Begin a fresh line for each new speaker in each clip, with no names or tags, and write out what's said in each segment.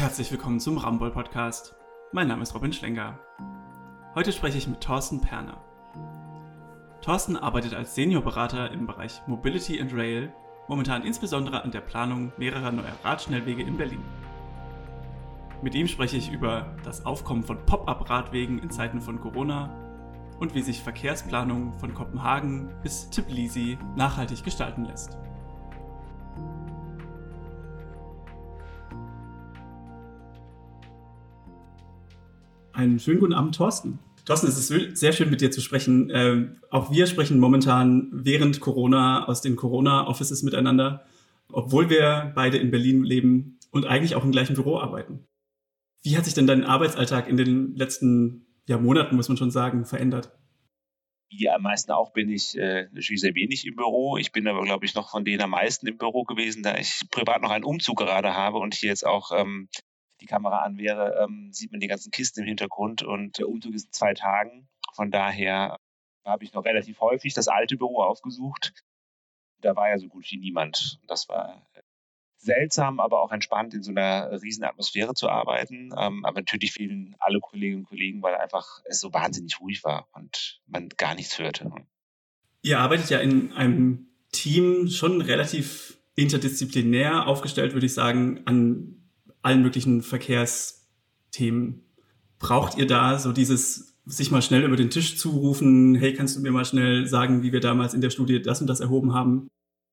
Herzlich willkommen zum Ramboll Podcast. Mein Name ist Robin Schlenker. Heute spreche ich mit Thorsten Perner. Thorsten arbeitet als Seniorberater im Bereich Mobility and Rail, momentan insbesondere an der Planung mehrerer neuer Radschnellwege in Berlin. Mit ihm spreche ich über das Aufkommen von Pop-up-Radwegen in Zeiten von Corona und wie sich Verkehrsplanung von Kopenhagen bis Tbilisi nachhaltig gestalten lässt. Einen schönen guten Abend, Thorsten. Thorsten, es ist sehr schön mit dir zu sprechen. Ähm, auch wir sprechen momentan während Corona aus den Corona-Offices miteinander, obwohl wir beide in Berlin leben und eigentlich auch im gleichen Büro arbeiten. Wie hat sich denn dein Arbeitsalltag in den letzten ja, Monaten, muss man schon sagen, verändert?
Wie am meisten auch bin ich äh, natürlich sehr wenig im Büro. Ich bin aber, glaube ich, noch von denen am meisten im Büro gewesen, da ich privat noch einen Umzug gerade habe und hier jetzt auch ähm, die Kamera an wäre, ähm, sieht man die ganzen Kisten im Hintergrund und der Umzug ist in zwei Tagen. Von daher habe ich noch relativ häufig das alte Büro aufgesucht. Da war ja so gut wie niemand. Das war äh, seltsam, aber auch entspannt, in so einer riesen Atmosphäre zu arbeiten. Ähm, aber natürlich fehlen alle Kolleginnen und Kollegen, weil einfach es so wahnsinnig ruhig war und man gar nichts hörte.
Ihr arbeitet ja in einem Team schon relativ interdisziplinär aufgestellt, würde ich sagen, an allen möglichen Verkehrsthemen. Braucht ihr da so dieses sich mal schnell über den Tisch zurufen, hey, kannst du mir mal schnell sagen, wie wir damals in der Studie das und das erhoben haben?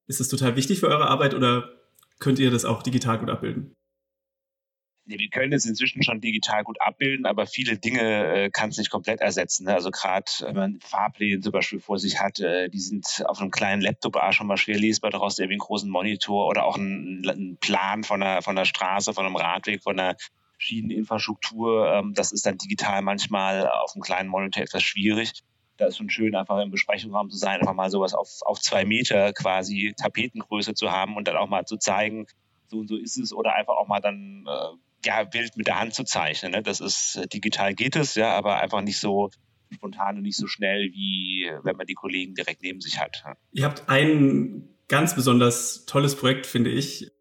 Ist das total wichtig für eure Arbeit oder könnt ihr das auch digital gut abbilden?
Wir können es inzwischen schon digital gut abbilden, aber viele Dinge äh, kann es nicht komplett ersetzen. Ne? Also gerade wenn man Fahrpläne zum Beispiel vor sich hat, äh, die sind auf einem kleinen Laptop auch schon mal schwer lesbar, daraus irgendwie einen großen Monitor oder auch ein, ein Plan von der, von der Straße, von einem Radweg, von der Schieneninfrastruktur. Ähm, das ist dann digital manchmal auf einem kleinen Monitor etwas schwierig. Da ist schon schön, einfach im Besprechungsraum zu sein, einfach mal sowas auf, auf zwei Meter quasi Tapetengröße zu haben und dann auch mal zu zeigen, so und so ist es oder einfach auch mal dann äh, ja, wild mit der Hand zu zeichnen. Ne? Das ist, äh, digital geht es, ja, aber einfach nicht so spontan und nicht so schnell, wie wenn man die Kollegen direkt neben sich hat.
Ihr habt ein ganz besonders tolles Projekt, finde ich,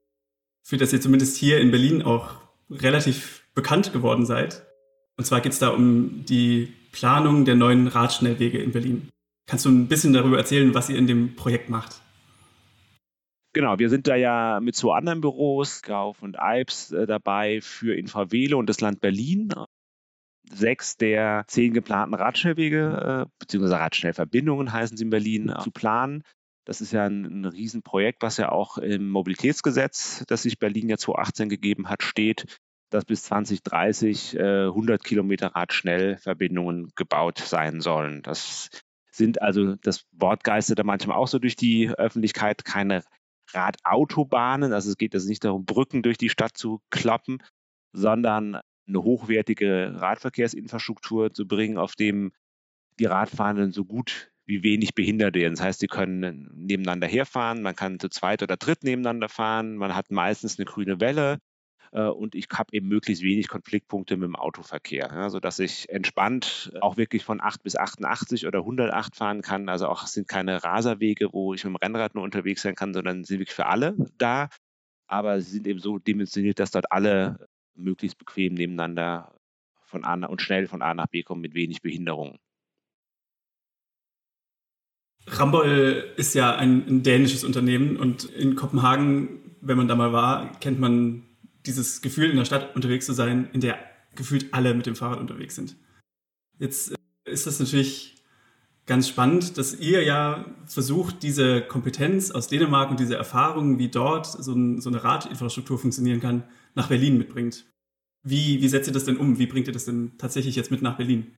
für das ihr zumindest hier in Berlin auch relativ bekannt geworden seid. Und zwar geht es da um die Planung der neuen Radschnellwege in Berlin. Kannst du ein bisschen darüber erzählen, was ihr in dem Projekt macht?
Genau, wir sind da ja mit zwei anderen Büros, Gauf und Alps, äh, dabei für Infravelo und das Land Berlin. Sechs der zehn geplanten Radschnellwege, äh, beziehungsweise Radschnellverbindungen heißen sie in Berlin, äh, zu planen. Das ist ja ein, ein Riesenprojekt, was ja auch im Mobilitätsgesetz, das sich Berlin ja 2018 gegeben hat, steht, dass bis 2030 äh, 100 Kilometer Radschnellverbindungen gebaut sein sollen. Das sind also, das Wort geistert da manchmal auch so durch die Öffentlichkeit, keine Radautobahnen. Also es geht also nicht darum, Brücken durch die Stadt zu klappen, sondern eine hochwertige Radverkehrsinfrastruktur zu bringen, auf dem die Radfahrenden so gut wie wenig behindert werden. Das heißt, sie können nebeneinander herfahren, man kann zu zweit oder dritt nebeneinander fahren, man hat meistens eine grüne Welle, und ich habe eben möglichst wenig Konfliktpunkte mit dem Autoverkehr, ja, sodass ich entspannt auch wirklich von 8 bis 88 oder 108 fahren kann. Also auch sind keine Raserwege, wo ich mit dem Rennrad nur unterwegs sein kann, sondern sind wirklich für alle da. Aber sie sind eben so dimensioniert, dass dort alle möglichst bequem nebeneinander von A und schnell von A nach B kommen mit wenig Behinderungen.
Ramboll ist ja ein, ein, dänisches Unternehmen und in Kopenhagen, wenn man da mal war, kennt man dieses Gefühl, in der Stadt unterwegs zu sein, in der gefühlt alle mit dem Fahrrad unterwegs sind. Jetzt äh, ist das natürlich ganz spannend, dass ihr ja versucht, diese Kompetenz aus Dänemark und diese Erfahrungen, wie dort so, ein, so eine Radinfrastruktur funktionieren kann, nach Berlin mitbringt. Wie, wie setzt ihr das denn um? Wie bringt ihr das denn tatsächlich jetzt mit nach Berlin?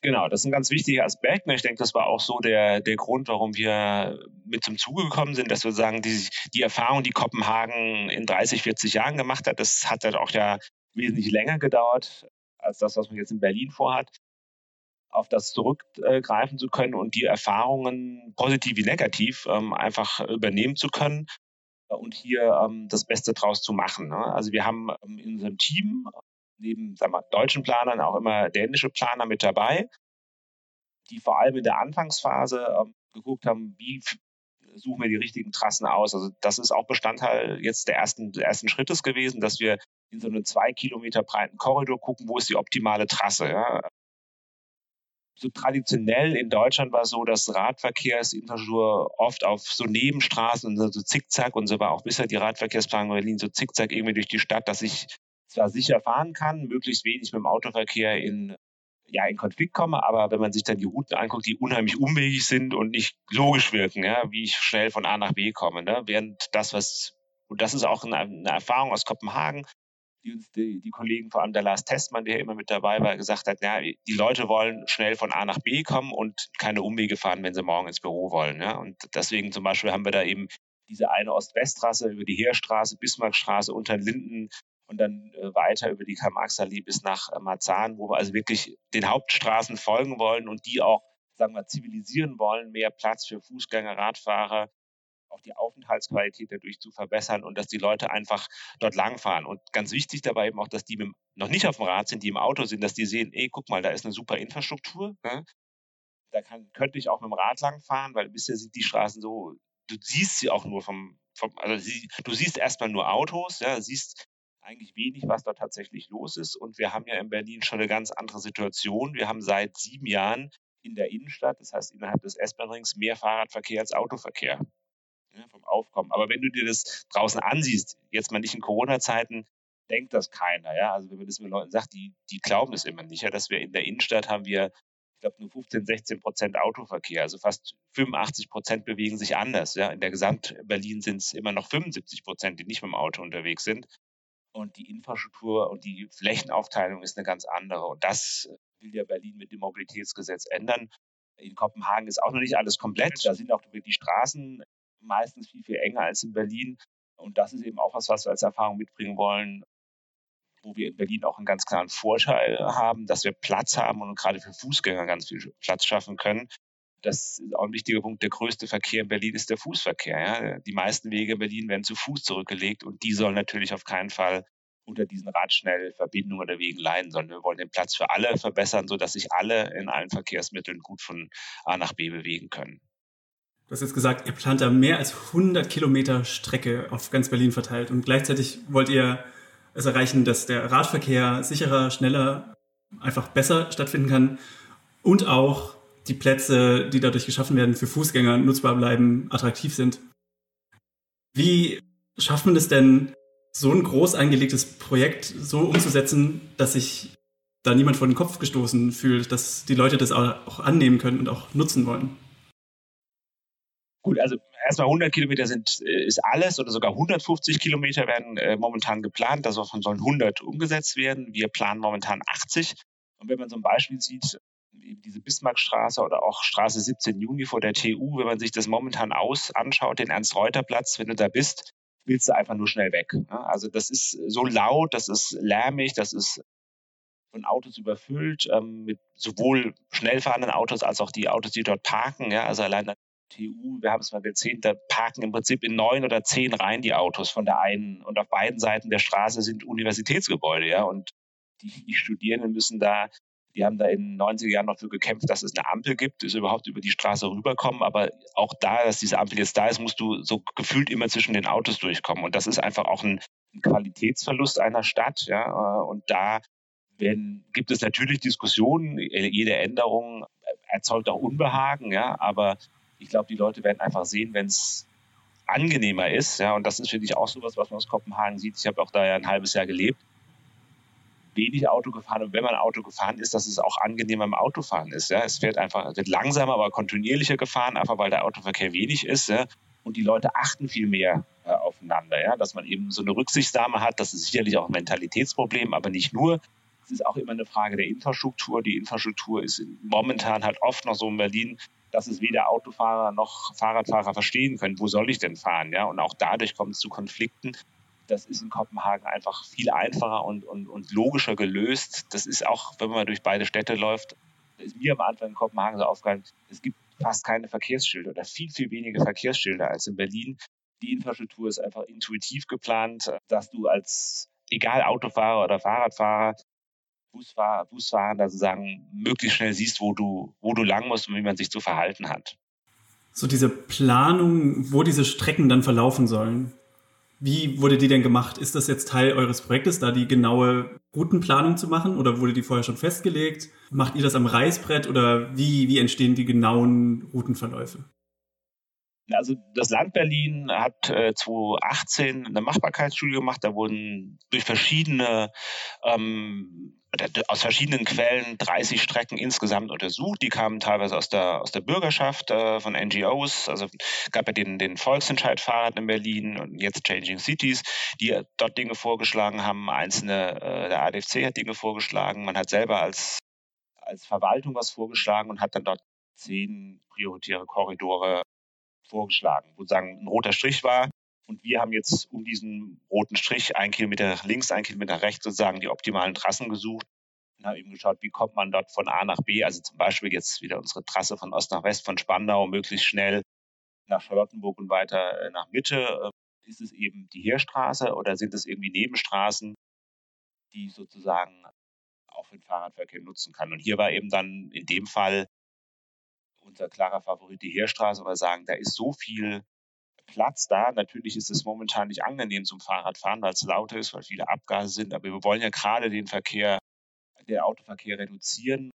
Genau, das ist ein ganz wichtiger Aspekt. Und ich denke, das war auch so der, der Grund, warum wir mit zum Zuge gekommen sind, dass wir sagen, die, die Erfahrung, die Kopenhagen in 30, 40 Jahren gemacht hat, das hat dann auch ja wesentlich länger gedauert als das, was man jetzt in Berlin vorhat, auf das zurückgreifen zu können und die Erfahrungen, positiv wie negativ, ähm, einfach übernehmen zu können und hier ähm, das Beste draus zu machen. Ne? Also wir haben ähm, in unserem Team neben sagen wir, deutschen Planern auch immer dänische Planer mit dabei, die vor allem in der Anfangsphase ähm, geguckt haben, wie suchen wir die richtigen Trassen aus. Also das ist auch Bestandteil jetzt der ersten, des ersten Schrittes gewesen, dass wir in so einem zwei Kilometer breiten Korridor gucken, wo ist die optimale Trasse. Ja? So traditionell in Deutschland war es so, dass Radverkehrsinfrastruktur oft auf so Nebenstraßen und so Zickzack und so war auch bisher die Radverkehrsplanung Berlin so Zickzack irgendwie durch die Stadt, dass ich zwar sicher fahren kann, möglichst wenig mit dem Autoverkehr in ja, in Konflikt komme, aber wenn man sich dann die Routen anguckt, die unheimlich umwegig sind und nicht logisch wirken, ja, wie ich schnell von A nach B komme, ne? während das, was, und das ist auch eine, eine Erfahrung aus Kopenhagen, die uns die, die, Kollegen, vor allem der Lars Testmann, der immer mit dabei war, gesagt hat, ja, die Leute wollen schnell von A nach B kommen und keine Umwege fahren, wenn sie morgen ins Büro wollen. Ja? Und deswegen zum Beispiel haben wir da eben diese eine Ost-West-Trasse über die Heerstraße, Bismarckstraße, unter Linden und dann äh, weiter über die Karl-Marx-Allee bis nach äh, Marzahn, wo wir also wirklich den Hauptstraßen folgen wollen und die auch, sagen wir, zivilisieren wollen, mehr Platz für Fußgänger, Radfahrer, auch die Aufenthaltsqualität dadurch zu verbessern und dass die Leute einfach dort langfahren. Und ganz wichtig dabei eben auch, dass die mit, noch nicht auf dem Rad sind, die im Auto sind, dass die sehen, ey, guck mal, da ist eine super Infrastruktur. Ne? Da kann, könnte ich auch mit dem Rad langfahren, weil bisher sind die Straßen so, du siehst sie auch nur vom, vom also sie, du siehst erstmal nur Autos, ja, siehst eigentlich wenig, was da tatsächlich los ist. Und wir haben ja in Berlin schon eine ganz andere Situation. Wir haben seit sieben Jahren in der Innenstadt, das heißt innerhalb des S-Bahn-Rings, mehr Fahrradverkehr als Autoverkehr ja, vom Aufkommen. Aber wenn du dir das draußen ansiehst, jetzt mal nicht in Corona-Zeiten, denkt das keiner. Ja? Also wenn man das mit Leuten sagt, die, die glauben es immer nicht, ja, dass wir in der Innenstadt haben wir, ich glaube, nur 15, 16 Prozent Autoverkehr. Also fast 85 Prozent bewegen sich anders. Ja? In der Gesamt-Berlin sind es immer noch 75 Prozent, die nicht mit dem Auto unterwegs sind. Und die Infrastruktur und die Flächenaufteilung ist eine ganz andere. Und das will ja Berlin mit dem Mobilitätsgesetz ändern. In Kopenhagen ist auch noch nicht alles komplett. Da sind auch die Straßen meistens viel, viel enger als in Berlin. Und das ist eben auch was, was wir als Erfahrung mitbringen wollen, wo wir in Berlin auch einen ganz klaren Vorteil haben, dass wir Platz haben und gerade für Fußgänger ganz viel Platz schaffen können das ist auch ein wichtiger Punkt, der größte Verkehr in Berlin ist der Fußverkehr. Ja. Die meisten Wege in Berlin werden zu Fuß zurückgelegt und die sollen natürlich auf keinen Fall unter diesen Radschnellverbindungen oder Wegen leiden, sondern wir wollen den Platz für alle verbessern, sodass sich alle in allen Verkehrsmitteln gut von A nach B bewegen können.
Du hast jetzt gesagt, ihr plant da mehr als 100 Kilometer Strecke auf ganz Berlin verteilt und gleichzeitig wollt ihr es erreichen, dass der Radverkehr sicherer, schneller, einfach besser stattfinden kann und auch die Plätze, die dadurch geschaffen werden, für Fußgänger nutzbar bleiben, attraktiv sind. Wie schafft man es denn, so ein groß angelegtes Projekt so umzusetzen, dass sich da niemand vor den Kopf gestoßen fühlt, dass die Leute das auch annehmen können und auch nutzen wollen?
Gut, also erstmal 100 Kilometer sind, äh, ist alles oder sogar 150 Kilometer werden äh, momentan geplant. Davon sollen 100 umgesetzt werden. Wir planen momentan 80. Und wenn man so ein Beispiel sieht, diese Bismarckstraße oder auch Straße 17 Juni vor der TU, wenn man sich das momentan aus anschaut, den Ernst-Reuter-Platz, wenn du da bist, willst du einfach nur schnell weg. Ne? Also das ist so laut, das ist lärmig, das ist von Autos überfüllt, ähm, mit sowohl schnell fahrenden Autos als auch die Autos, die dort parken. Ja? Also allein der TU, wir haben es mal gezählt, da parken im Prinzip in neun oder zehn Reihen die Autos von der einen und auf beiden Seiten der Straße sind Universitätsgebäude, ja, und die, die Studierenden müssen da die haben da in den 90er Jahren dafür gekämpft, dass es eine Ampel gibt, dass überhaupt über die Straße rüberkommen. Aber auch da, dass diese Ampel jetzt da ist, musst du so gefühlt immer zwischen den Autos durchkommen. Und das ist einfach auch ein, Qualitätsverlust einer Stadt. Ja? Und da werden, gibt es natürlich Diskussionen. Jede Änderung erzeugt auch Unbehagen. Ja? Aber ich glaube, die Leute werden einfach sehen, wenn es angenehmer ist. Ja? Und das ist, finde ich, auch so was, was man aus Kopenhagen sieht. Ich habe auch da ja ein halbes Jahr gelebt wenig Auto gefahren und wenn man Auto gefahren ist, dass es auch angenehmer im Autofahren ist. Ja. Es wird einfach, wird langsamer, aber kontinuierlicher gefahren, einfach weil der Autoverkehr wenig ist. Ja. Und die Leute achten viel mehr äh, aufeinander, ja. dass man eben so eine Rücksichtsnahme hat. Das ist sicherlich auch ein Mentalitätsproblem, aber nicht nur. Es ist auch immer eine Frage der Infrastruktur. Die Infrastruktur ist momentan halt oft noch so in Berlin, dass es weder Autofahrer noch Fahrradfahrer verstehen können, wo soll ich denn fahren, ja? Und auch dadurch kommt es zu Konflikten, das ist in Kopenhagen einfach viel einfacher und, und, und logischer gelöst. Das ist auch, wenn man durch beide Städte läuft, ist mir am Anfang in Kopenhagen so aufgefallen, es gibt fast keine Verkehrsschilder oder viel, viel weniger Verkehrsschilder als in Berlin. Die Infrastruktur ist einfach intuitiv geplant, dass du als, egal Autofahrer oder Fahrradfahrer, Busfahrer, Busfahrer, also sagen, möglichst schnell siehst, wo du, wo du lang musst und wie man sich zu verhalten hat.
So diese Planung, wo diese Strecken dann verlaufen sollen. Wie wurde die denn gemacht? Ist das jetzt Teil eures Projektes, da die genaue Routenplanung zu machen oder wurde die vorher schon festgelegt? Macht ihr das am Reißbrett oder wie, wie entstehen die genauen Routenverläufe?
Also das Land Berlin hat äh, 2018 eine Machbarkeitsstudie gemacht. Da wurden durch verschiedene ähm, aus verschiedenen Quellen 30 Strecken insgesamt untersucht. Die kamen teilweise aus der, aus der Bürgerschaft, äh, von NGOs. Also gab ja den, den Volksentscheid Fahrrad in Berlin und jetzt Changing Cities, die dort Dinge vorgeschlagen haben. Einzelne, äh, der ADFC hat Dinge vorgeschlagen. Man hat selber als, als Verwaltung was vorgeschlagen und hat dann dort zehn prioritäre Korridore vorgeschlagen, wo sagen ein roter Strich war. Und wir haben jetzt um diesen roten Strich ein Kilometer links, ein Kilometer rechts sozusagen die optimalen Trassen gesucht und haben eben geschaut, wie kommt man dort von A nach B, also zum Beispiel jetzt wieder unsere Trasse von Ost nach West, von Spandau möglichst schnell nach Charlottenburg und weiter äh, nach Mitte. Äh, ist es eben die Heerstraße oder sind es irgendwie Nebenstraßen, die sozusagen auch für den Fahrradverkehr nutzen kann? Und hier war eben dann in dem Fall unser klarer Favorit die Heerstraße, weil wir sagen, da ist so viel Platz da. Natürlich ist es momentan nicht angenehm zum Fahrradfahren, weil es lauter ist, weil viele Abgase sind. Aber wir wollen ja gerade den Verkehr, den Autoverkehr reduzieren.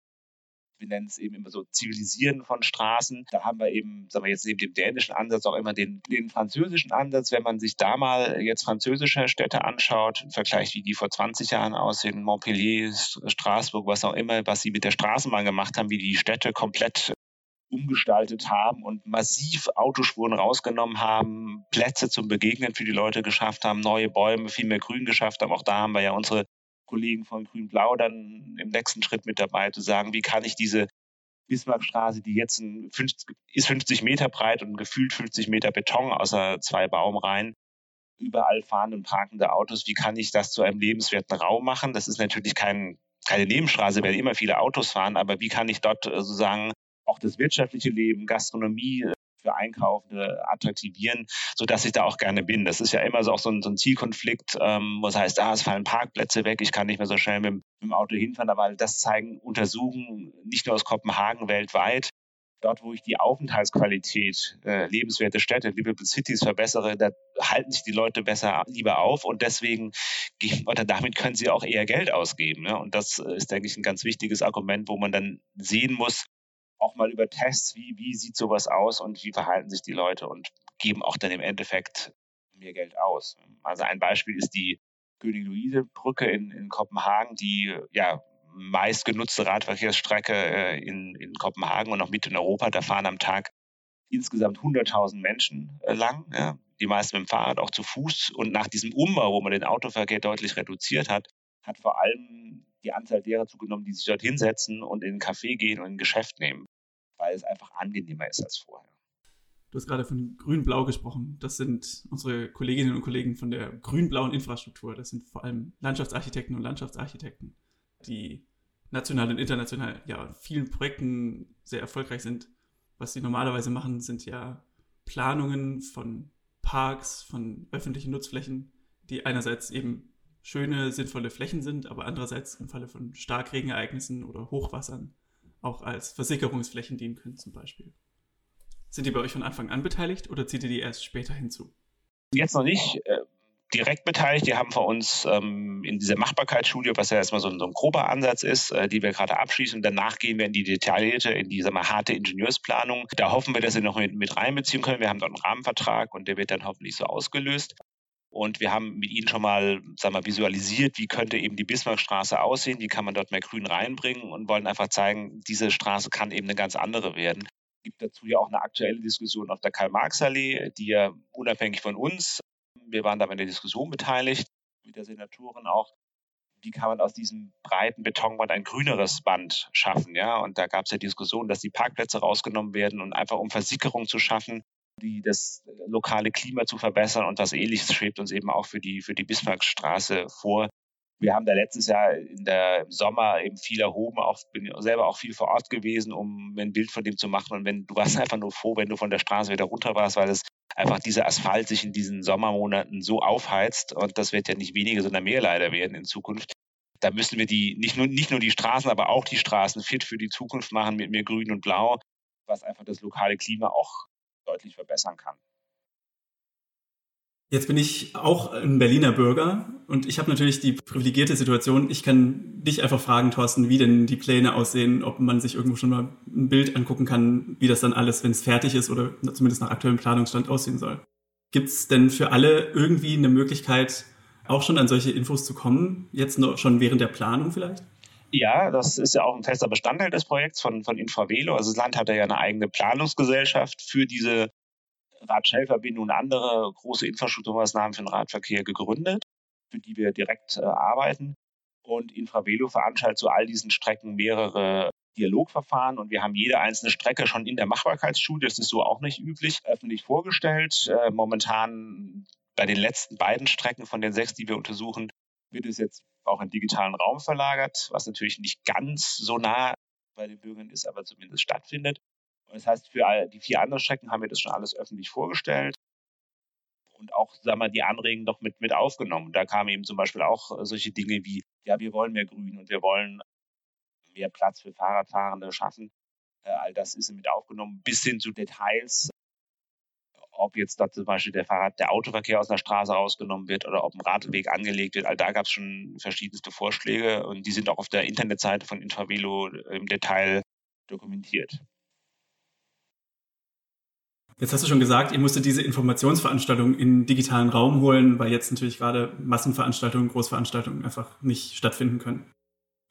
Wir nennen es eben immer so Zivilisieren von Straßen. Da haben wir eben, sagen wir jetzt neben dem dänischen Ansatz auch immer den, den französischen Ansatz. Wenn man sich da mal jetzt französische Städte anschaut, im Vergleich wie die vor 20 Jahren aussehen, Montpellier, Straßburg, was auch immer, was sie mit der Straßenbahn gemacht haben, wie die Städte komplett umgestaltet haben und massiv Autospuren rausgenommen haben, Plätze zum Begegnen für die Leute geschafft haben, neue Bäume, viel mehr Grün geschafft haben. Auch da haben wir ja unsere Kollegen von Grün-Blau dann im nächsten Schritt mit dabei, zu sagen, wie kann ich diese Bismarckstraße, die jetzt 50, ist 50 Meter breit und gefühlt 50 Meter Beton außer zwei Baumreihen, überall fahren und parkende Autos, wie kann ich das zu einem lebenswerten Raum machen? Das ist natürlich kein, keine Nebenstraße, weil immer viele Autos fahren, aber wie kann ich dort äh, sozusagen auch das wirtschaftliche Leben, Gastronomie äh, für Einkaufende attraktivieren, sodass ich da auch gerne bin. Das ist ja immer so auch so ein, so ein Zielkonflikt, ähm, wo es heißt, ah, es fallen Parkplätze weg, ich kann nicht mehr so schnell mit, mit dem Auto hinfahren, aber das zeigen Untersuchungen nicht nur aus Kopenhagen weltweit. Dort, wo ich die Aufenthaltsqualität, äh, lebenswerte Städte, Livable Cities verbessere, da halten sich die Leute besser lieber auf und deswegen oder damit können sie auch eher Geld ausgeben. Ja? Und das ist, denke ich, ein ganz wichtiges Argument, wo man dann sehen muss, auch mal über Tests, wie, wie sieht sowas aus und wie verhalten sich die Leute und geben auch dann im Endeffekt mehr Geld aus. Also ein Beispiel ist die König-Luise-Brücke in, in Kopenhagen, die ja meistgenutzte Radverkehrsstrecke äh, in, in Kopenhagen und auch mit in Europa. Da fahren am Tag insgesamt 100.000 Menschen äh, lang, ja, die meisten mit dem Fahrrad, auch zu Fuß. Und nach diesem Umbau, wo man den Autoverkehr deutlich reduziert hat, hat vor allem die Anzahl derer zugenommen, die sich dort hinsetzen und in ein Café gehen und ein Geschäft nehmen, weil es einfach angenehmer ist als vorher.
Du hast gerade von Grün-Blau gesprochen. Das sind unsere Kolleginnen und Kollegen von der grün-blauen Infrastruktur. Das sind vor allem Landschaftsarchitekten und Landschaftsarchitekten, die national und international ja in vielen Projekten sehr erfolgreich sind. Was sie normalerweise machen, sind ja Planungen von Parks, von öffentlichen Nutzflächen, die einerseits eben schöne, sinnvolle Flächen sind, aber andererseits im Falle von Starkregenereignissen oder Hochwassern auch als Versickerungsflächen dienen können zum Beispiel. Sind die bei euch von Anfang an beteiligt oder zieht ihr die erst später hinzu?
Jetzt noch nicht äh, direkt beteiligt. Die haben vor uns ähm, in dieser Machbarkeitsstudie, was ja erstmal so ein, so ein grober Ansatz ist, äh, die wir gerade abschließen. Danach gehen wir in die detaillierte, in die mal, harte Ingenieursplanung. Da hoffen wir, dass wir noch mit, mit reinbeziehen können. Wir haben dort einen Rahmenvertrag und der wird dann hoffentlich so ausgelöst. Und wir haben mit ihnen schon mal, sagen wir, visualisiert, wie könnte eben die Bismarckstraße aussehen, wie kann man dort mehr Grün reinbringen und wollen einfach zeigen, diese Straße kann eben eine ganz andere werden. Es gibt dazu ja auch eine aktuelle Diskussion auf der Karl-Marx-Allee, die ja unabhängig von uns, wir waren da in der Diskussion beteiligt, mit der Senatorin auch, wie kann man aus diesem breiten Betonband ein grüneres Band schaffen, ja? Und da gab es ja Diskussionen, dass die Parkplätze rausgenommen werden und einfach um Versickerung zu schaffen, die das lokale Klima zu verbessern. Und was ähnliches schwebt uns eben auch für die, für die Bismarckstraße vor. Wir haben da letztes Jahr in der Sommer eben viel erhoben, auch bin selber auch viel vor Ort gewesen, um ein Bild von dem zu machen. Und wenn du warst einfach nur froh, wenn du von der Straße wieder runter warst, weil es einfach dieser Asphalt sich in diesen Sommermonaten so aufheizt. Und das wird ja nicht weniger, sondern mehr leider werden in Zukunft. Da müssen wir die, nicht nur, nicht nur die Straßen, aber auch die Straßen fit für die Zukunft machen mit mehr Grün und Blau, was einfach das lokale Klima auch deutlich verbessern kann.
Jetzt bin ich auch ein Berliner Bürger und ich habe natürlich die privilegierte Situation, ich kann dich einfach fragen, Thorsten, wie denn die Pläne aussehen, ob man sich irgendwo schon mal ein Bild angucken kann, wie das dann alles, wenn es fertig ist oder zumindest nach aktuellem Planungsstand aussehen soll. Gibt es denn für alle irgendwie eine Möglichkeit, auch schon an solche Infos zu kommen, jetzt noch schon während der Planung vielleicht?
Ja, das ist ja auch ein fester Bestandteil des Projekts von, von Infravelo. Also das Land hat ja eine eigene Planungsgesellschaft für diese Radschnellverbindung und andere große Infrastrukturmaßnahmen für den Radverkehr gegründet, für die wir direkt äh, arbeiten. Und Infravelo veranstaltet zu all diesen Strecken mehrere Dialogverfahren und wir haben jede einzelne Strecke schon in der Machbarkeitsstudie, das ist so auch nicht üblich, öffentlich vorgestellt. Äh, momentan bei den letzten beiden Strecken von den sechs, die wir untersuchen, wird es jetzt auch in digitalen Raum verlagert, was natürlich nicht ganz so nah bei den Bürgern ist, aber zumindest stattfindet. Das heißt, für die vier anderen Strecken haben wir das schon alles öffentlich vorgestellt und auch, sagen wir, die Anregungen doch mit, mit aufgenommen. Da kamen eben zum Beispiel auch solche Dinge wie, ja, wir wollen mehr Grün und wir wollen mehr Platz für Fahrradfahrende schaffen. Äh, all das ist mit aufgenommen, bis hin zu Details, ob jetzt da zum Beispiel der Fahrrad, der Autoverkehr aus der Straße rausgenommen wird oder ob ein Radweg angelegt wird. All da gab es schon verschiedenste Vorschläge und die sind auch auf der Internetseite von Infravelo im Detail dokumentiert.
Jetzt hast du schon gesagt, ihr musstet diese Informationsveranstaltung in digitalen Raum holen, weil jetzt natürlich gerade Massenveranstaltungen, Großveranstaltungen einfach nicht stattfinden können.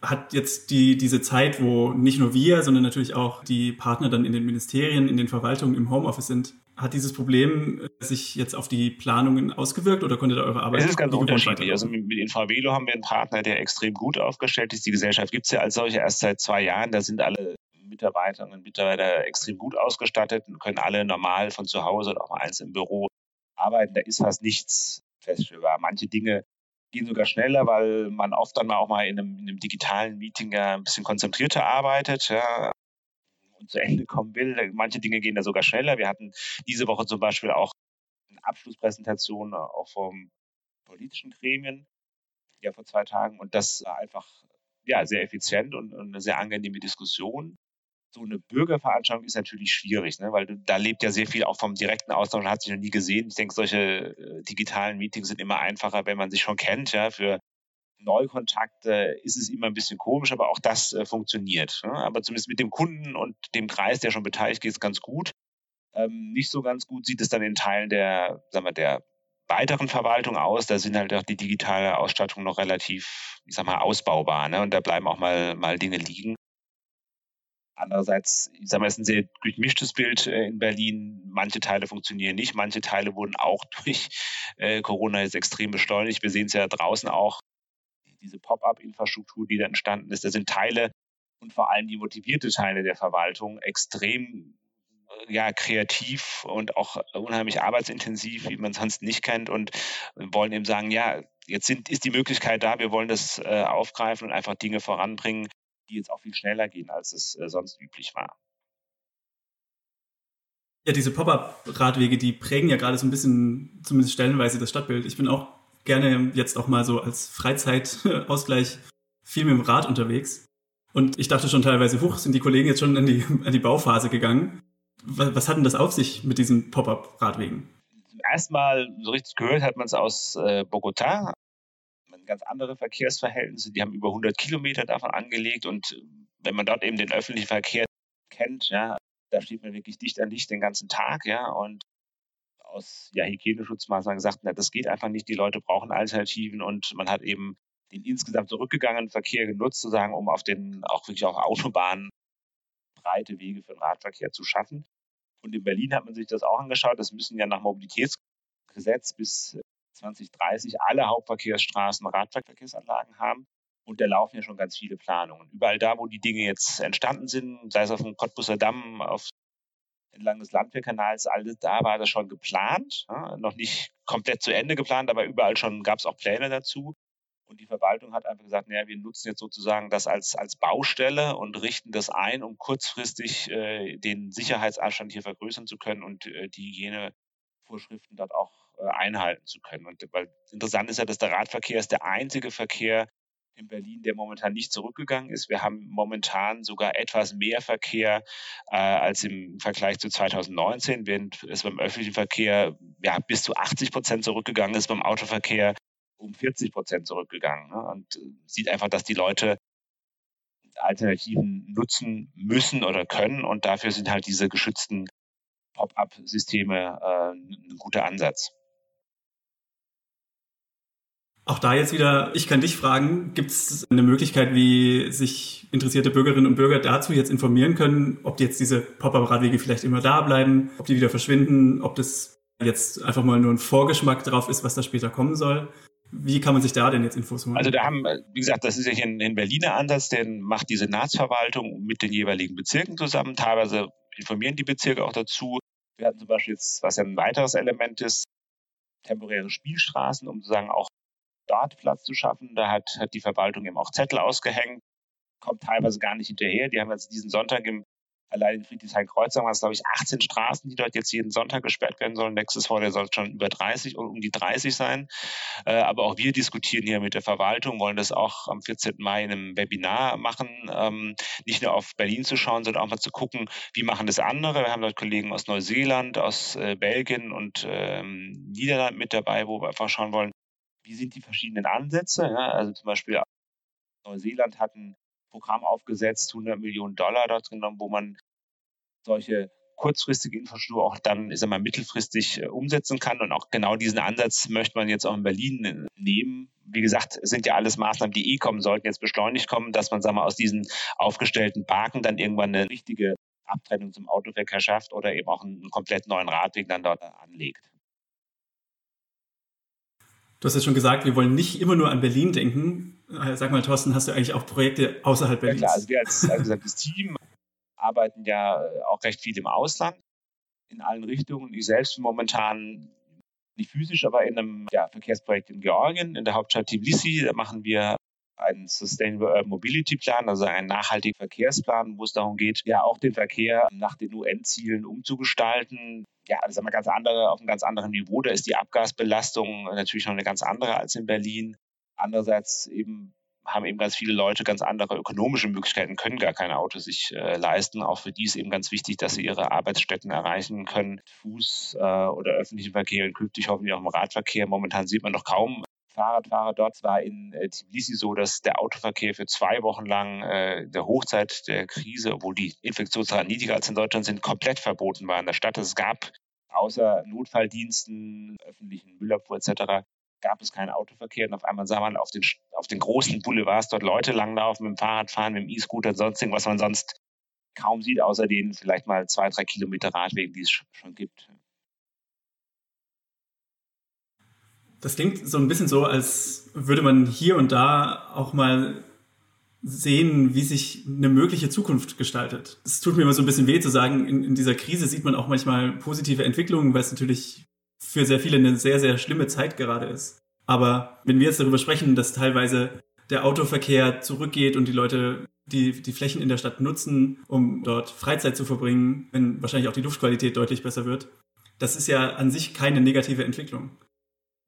Hat jetzt die, diese Zeit, wo nicht nur wir, sondern natürlich auch die Partner dann in den Ministerien, in den Verwaltungen im Homeoffice sind, hat dieses Problem sich jetzt auf die Planungen ausgewirkt oder konntet ihr eure Arbeit?
Es ist ganz unterschiedlich. Also mit, Infravelo haben wir einen Partner, der extrem gut aufgestellt ist. Die Gesellschaft gibt es ja als solche erst seit zwei Jahren. Da sind alle Mitarbeiterinnen und Mitarbeiter extrem gut ausgestattet und können alle normal von zu Hause oder auch mal eins im Büro arbeiten. Da ist fast nichts feststellbar. Manche Dinge gehen sogar schneller, weil man oft dann mal auch mal in einem, in einem digitalen Meeting ja ein bisschen konzentrierter arbeitet. Ja, zu Ende kommen will. Manche Dinge gehen da sogar schneller. Wir hatten diese Woche zum Beispiel auch eine Abschlusspräsentation auch vom politischen Gremien, ja vor zwei Tagen. Und das war einfach ja, sehr effizient und, und eine sehr angenehme Diskussion so eine Bürgerveranstaltung ist natürlich schwierig, ne? weil da lebt ja sehr viel auch vom direkten Austausch, hat sich noch nie gesehen. Ich denke, solche äh, digitalen Meetings sind immer einfacher, wenn man sich schon kennt. Ja? Für Neukontakte ist es immer ein bisschen komisch, aber auch das äh, funktioniert. Ne? Aber zumindest mit dem Kunden und dem Kreis, der schon beteiligt ist, ganz gut. Ähm, nicht so ganz gut sieht es dann in Teilen der, sagen wir, der weiteren Verwaltung aus. Da sind halt auch die digitale Ausstattung noch relativ, ich sag mal, ausbaubar. Ne? Und da bleiben auch mal, mal Dinge liegen. Andererseits, ich sage mal, es ist ein sehr durchmischtes Bild äh, in Berlin. Manche Teile funktionieren nicht, manche Teile wurden auch durch äh, Corona jetzt extrem beschleunigt. Wir sehen es ja draußen auch, diese Pop-up-Infrastruktur, die da entstanden ist. Da sind Teile und vor allem die motivierte Teile der Verwaltung extrem äh, ja, kreativ und auch unheimlich arbeitsintensiv, wie man sonst nicht kennt und wollen eben sagen, ja, jetzt sind, ist die Möglichkeit da, wir wollen das äh, aufgreifen und einfach Dinge voranbringen, die jetzt auch viel schneller gehen, als es äh, sonst üblich war.
Ja, diese Pop-up-Radwege, die prägen ja gerade so ein bisschen, zumindest stellenweise, das Stadtbild. Ich bin auch gerne jetzt auch mal so als Freizeitausgleich viel mit dem Rad unterwegs. Und ich dachte schon teilweise, huch, sind die Kollegen jetzt schon an die, an die Bauphase gegangen. Was, was hat denn das auf sich mit diesen Pop-up-Radwegen?
Erstmal so richtig gehört hat man es aus äh, Bogota, ganz andere Verkehrsverhältnisse. Die haben über 100 Kilometer davon angelegt und äh, wenn man dort eben den öffentlichen Verkehr kennt, ja, da steht man wirklich dicht an dicht den ganzen Tag, ja, und aus ja, Hygieneschutzmaßnahmen gesagt, na, das geht einfach nicht, die Leute brauchen Alternativen und man hat eben den insgesamt zurückgegangenen Verkehr genutzt, sozusagen, um auf den auch wirklich auf Autobahnen breite Wege für den Radverkehr zu schaffen. Und in Berlin hat man sich das auch angeschaut. Das müssen ja nach Mobilitätsgesetz bis 2030 alle Hauptverkehrsstraßen Radverkehrsanlagen haben. Und da laufen ja schon ganz viele Planungen. Überall da, wo die Dinge jetzt entstanden sind, sei es auf dem Cottbusser Damm, auf entlang des Landwehrkanals, alles da war das schon geplant. Ja, noch nicht komplett zu Ende geplant, aber überall schon gab es auch Pläne dazu. Und die Verwaltung hat einfach gesagt, naja, wir nutzen jetzt sozusagen das als, als Baustelle und richten das ein, um kurzfristig äh, den Sicherheitsabstand hier vergrößern zu können und äh, die Hygienevorschriften dort auch äh, einhalten zu können. Und weil interessant ist ja, dass der Radverkehr ist der einzige Verkehr, in Berlin, der momentan nicht zurückgegangen ist. Wir haben momentan sogar etwas mehr Verkehr äh, als im Vergleich zu 2019, während es beim öffentlichen Verkehr ja, bis zu 80 Prozent zurückgegangen ist, beim Autoverkehr um 40 Prozent zurückgegangen. Ne? Und äh, sieht einfach, dass die Leute Alternativen nutzen müssen oder können. Und dafür sind halt diese geschützten Pop-up-Systeme äh, ein guter Ansatz.
Auch da jetzt wieder, ich kann dich fragen, gibt es eine Möglichkeit, wie sich interessierte Bürgerinnen und Bürger dazu jetzt informieren können, ob jetzt diese Pop-up-Radwege vielleicht immer da bleiben, ob die wieder verschwinden, ob das jetzt einfach mal nur ein Vorgeschmack drauf ist, was da später kommen soll? Wie kann man sich da denn jetzt Infos holen?
Also da haben, wie gesagt, das ist ja hier ein, ein Berliner Ansatz, den macht die Senatsverwaltung mit den jeweiligen Bezirken zusammen. Teilweise informieren die Bezirke auch dazu. Wir hatten zum Beispiel jetzt, was ja ein weiteres Element ist, temporäre Spielstraßen, um sozusagen auch dort Platz zu schaffen. Da hat, hat die Verwaltung eben auch Zettel ausgehängt, kommt teilweise gar nicht hinterher. Die haben jetzt diesen Sonntag im Allein in Friedrichshain-Kreuzberg waren es, glaube ich, 18 Straßen, die dort jetzt jeden Sonntag gesperrt werden sollen. Nächstes Vorjahr soll es schon über 30 und um die 30 sein. Äh, aber auch wir diskutieren hier mit der Verwaltung, wollen das auch am 14. Mai in einem Webinar machen, ähm, nicht nur auf Berlin zu schauen, sondern auch mal zu gucken, wie machen das andere. Wir haben dort Kollegen aus Neuseeland, aus äh, Belgien und ähm, Niederland mit dabei, wo wir einfach schauen wollen, wie sind die verschiedenen Ansätze. Ja? Also zum Beispiel Neuseeland hat ein Programm aufgesetzt, 100 Millionen Dollar dort genommen, wo man solche kurzfristige Infrastruktur auch dann, ist mal, mittelfristig äh, umsetzen kann. Und auch genau diesen Ansatz möchte man jetzt auch in Berlin äh, nehmen. Wie gesagt, es sind ja alles Maßnahmen, die eh kommen sollten, jetzt beschleunigt kommen, dass man, sagen wir, aus diesen aufgestellten Parken dann irgendwann eine richtige Abtrennung zum Autoverkehr schafft oder eben auch einen komplett neuen Radweg dann dort anlegt.
Du hast ja schon gesagt, wir wollen nicht immer nur an Berlin denken. Äh, sag mal, Thorsten, hast du eigentlich auch Projekte außerhalb Berlins?
Ja klar, also wir als, als gesagt, das Team arbeiten ja äh, auch recht viel im Ausland, in allen Richtungen. Ich selbst bin momentan nicht physisch, aber in einem ja, Verkehrsprojekt in Georgien, in der Hauptstadt Tbilisi. Da machen wir einen Sustainable Mobility Plan, also einen nachhaltigen Verkehrsplan, wo es darum geht, ja auch den Verkehr nach den UN-Zielen umzugestalten. Ja, das ist ganz andere, auf einem ganz anderen Niveau. Da ist die Abgasbelastung natürlich noch eine ganz andere als in Berlin. Andererseits eben haben eben ganz viele Leute ganz andere ökonomische Möglichkeiten, können gar kein Auto sich äh, leisten. Auch für die ist eben ganz wichtig, dass sie ihre Arbeitsstätten erreichen können. Fuß- äh, oder öffentlichen Verkehr und künftig hoffentlich auch im Radverkehr. Momentan sieht man noch kaum Fahrradfahrer dort. war in äh, Tbilisi so, dass der Autoverkehr für zwei Wochen lang äh, der Hochzeit der Krise, obwohl die Infektionsraten niedriger als in Deutschland sind, komplett verboten war in der Stadt. Es gab außer Notfalldiensten, öffentlichen Müllabfuhr etc. gab es keinen Autoverkehr und auf einmal sah man auf den, auf den großen Boulevards dort Leute langlaufen, mit dem Fahrrad fahren, mit dem E-Scooter, sonst was man sonst kaum sieht, außer den vielleicht mal zwei, drei Kilometer Radwegen, die es schon gibt.
Das klingt so ein bisschen so, als würde man hier und da auch mal sehen, wie sich eine mögliche Zukunft gestaltet. Es tut mir immer so ein bisschen weh zu sagen, in, in dieser Krise sieht man auch manchmal positive Entwicklungen, weil es natürlich für sehr viele eine sehr, sehr schlimme Zeit gerade ist. Aber wenn wir jetzt darüber sprechen, dass teilweise der Autoverkehr zurückgeht und die Leute die, die Flächen in der Stadt nutzen, um dort Freizeit zu verbringen, wenn wahrscheinlich auch die Luftqualität deutlich besser wird, das ist ja an sich keine negative Entwicklung.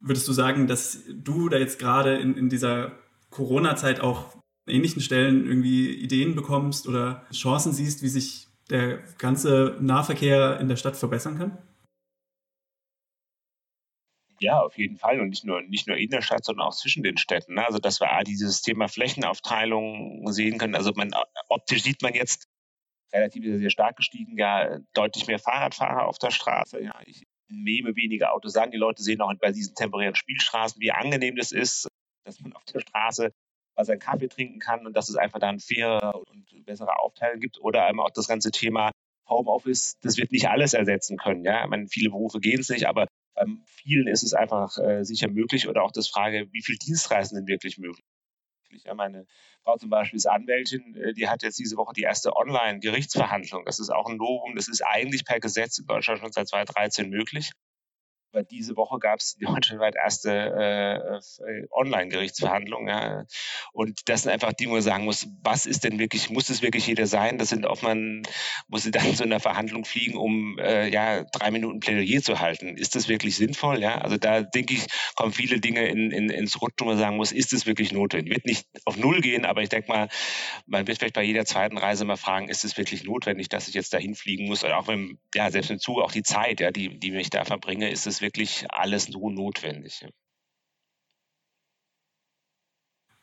Würdest du sagen, dass du da jetzt gerade in, in dieser Corona-Zeit auch an ähnlichen Stellen irgendwie Ideen bekommst oder Chancen siehst, wie sich der ganze Nahverkehr in der Stadt verbessern kann?
Ja, auf jeden Fall. Und nicht nur, nicht nur in der Stadt, sondern auch zwischen den Städten. Ne? Also, dass wir A, dieses Thema Flächenaufteilung sehen können. Also, man, optisch sieht man jetzt relativ sehr stark gestiegen, ja, deutlich mehr Fahrradfahrer auf der Straße. Ja, ich nehme weniger Autos an. Die Leute sehen auch bei diesen temporären Spielstraßen, wie angenehm das ist, dass man auf der Straße mal seinen Kaffee trinken kann und dass es einfach dann faire und bessere Aufteilung gibt. Oder einmal auch das ganze Thema Homeoffice, das wird nicht alles ersetzen können. Ja, ich meine, viele Berufe gehen es nicht, aber bei vielen ist es einfach äh, sicher möglich. Oder auch das Frage, wie viele Dienstreisen sind wirklich möglich? Ja, meine Frau zum Beispiel ist Anwältin, äh, die hat jetzt diese Woche die erste Online-Gerichtsverhandlung. Das ist auch ein Novum. Das ist eigentlich per Gesetz in Deutschland schon seit 2013 möglich. Weil diese Woche gab es die deutschlandweit erste äh, äh, Online-Gerichtsverhandlung. Ja. Und das sind einfach Dinge, wo man sagen muss, was ist denn wirklich, muss es wirklich jeder sein? Das sind, ob man muss sie dann zu einer Verhandlung fliegen, um äh, ja drei Minuten Plädoyer zu halten. Ist das wirklich sinnvoll? Ja, also da denke ich, kommen viele Dinge in, in, ins Rutschen, wo man sagen muss, ist es wirklich notwendig? Wird nicht auf Null gehen, aber ich denke mal, man wird vielleicht bei jeder zweiten Reise mal fragen, ist es wirklich notwendig, dass ich jetzt dahin fliegen muss? Oder auch wenn, ja, selbst im Zug auch die Zeit, ja, die, die mich da verbringe, ist es wirklich alles nur notwendig.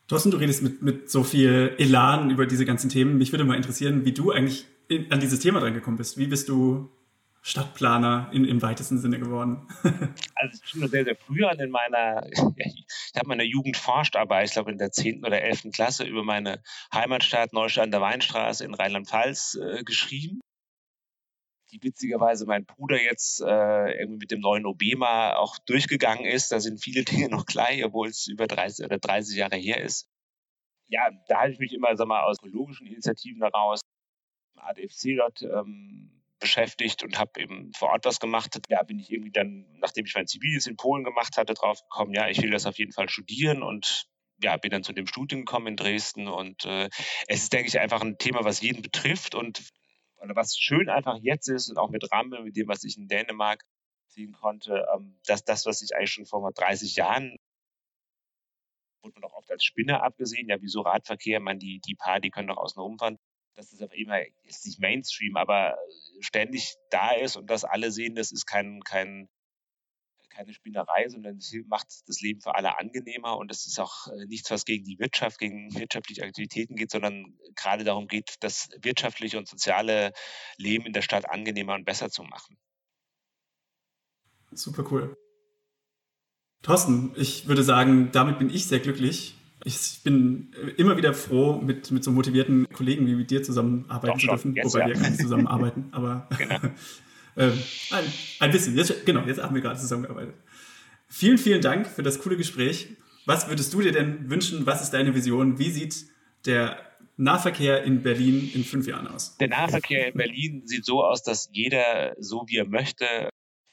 Thorsten, du redest mit, mit so viel Elan über diese ganzen Themen. Mich würde mal interessieren, wie du eigentlich in, an dieses Thema dran bist. Wie bist du Stadtplaner in, im weitesten Sinne geworden?
also schon sehr, sehr früh an in meiner, ich habe meine Jugend forscht, aber ich glaube in der 10. oder 11. Klasse über meine Heimatstadt Neustadt an der Weinstraße in Rheinland-Pfalz äh, geschrieben die witzigerweise mein Bruder jetzt äh, irgendwie mit dem neuen Obema auch durchgegangen ist. Da sind viele Dinge noch gleich, obwohl es über 30 oder 30 Jahre her ist. Ja, da halte ich mich immer sag mal, aus ökologischen Initiativen heraus, ADFC dort ähm, beschäftigt und habe eben vor Ort was gemacht. Da bin ich irgendwie dann, nachdem ich mein Zivildienst in Polen gemacht hatte, drauf gekommen, ja, ich will das auf jeden Fall studieren und ja, bin dann zu dem Studium gekommen in Dresden und äh, es ist, denke ich, einfach ein Thema, was jeden betrifft und oder was schön einfach jetzt ist und auch mit Ramme, mit dem, was ich in Dänemark ziehen konnte, ähm, dass das, was ich eigentlich schon vor 30 Jahren wurde man doch oft als Spinner abgesehen, ja, wieso Radverkehr, man, die, die paar, die können doch außen rumfahren. Das ist aber immer, ist nicht Mainstream, aber ständig da ist und das alle sehen, das ist kein, kein, keine Spinnerei, sondern es macht das Leben für alle angenehmer und es ist auch äh, nichts, was gegen die Wirtschaft, gegen wirtschaftliche Aktivitäten geht, sondern gerade darum geht, das wirtschaftliche und soziale Leben in der Stadt angenehmer und besser zu machen.
Super cool. Thorsten, ich würde sagen, damit bin ich sehr glücklich. Ich bin immer wieder froh, mit, mit so motivierten Kollegen wie mit dir zusammenarbeiten Doch, zu dürfen, wobei ja. wir gar nicht zusammenarbeiten, aber genau. Ähm, ein, ein bisschen. Jetzt, genau, jetzt haben wir gerade zusammengearbeitet. Vielen, vielen Dank für das coole Gespräch. Was würdest du dir denn wünschen? Was ist deine Vision? Wie sieht der Nahverkehr in Berlin in fünf Jahren aus?
Der Nahverkehr in Berlin sieht so aus, dass jeder so wie er möchte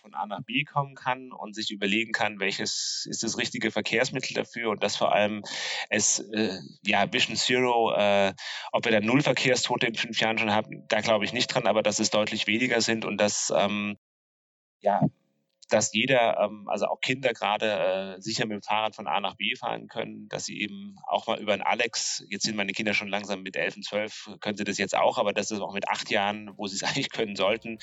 von A nach B kommen kann und sich überlegen kann, welches ist das richtige Verkehrsmittel dafür und das vor allem es, äh, ja, Vision Zero, äh, ob wir dann null Verkehrstote in fünf Jahren schon haben, da glaube ich nicht dran, aber dass es deutlich weniger sind und dass, ähm, ja, dass jeder, ähm, also auch Kinder gerade äh, sicher mit dem Fahrrad von A nach B fahren können, dass sie eben auch mal über einen Alex, jetzt sind meine Kinder schon langsam mit elf und zwölf, können sie das jetzt auch, aber das ist auch mit acht Jahren, wo sie es eigentlich können sollten,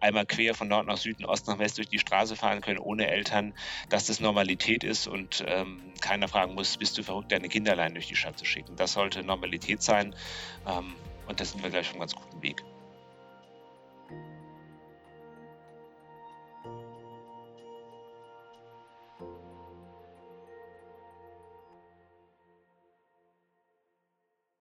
einmal quer von Nord nach Süden, Ost nach West durch die Straße fahren können, ohne Eltern, dass das Normalität ist und ähm, keiner fragen muss, bist du verrückt, deine Kinder allein durch die Stadt zu schicken. Das sollte Normalität sein ähm, und das sind wir gleich schon ganz guten Weg.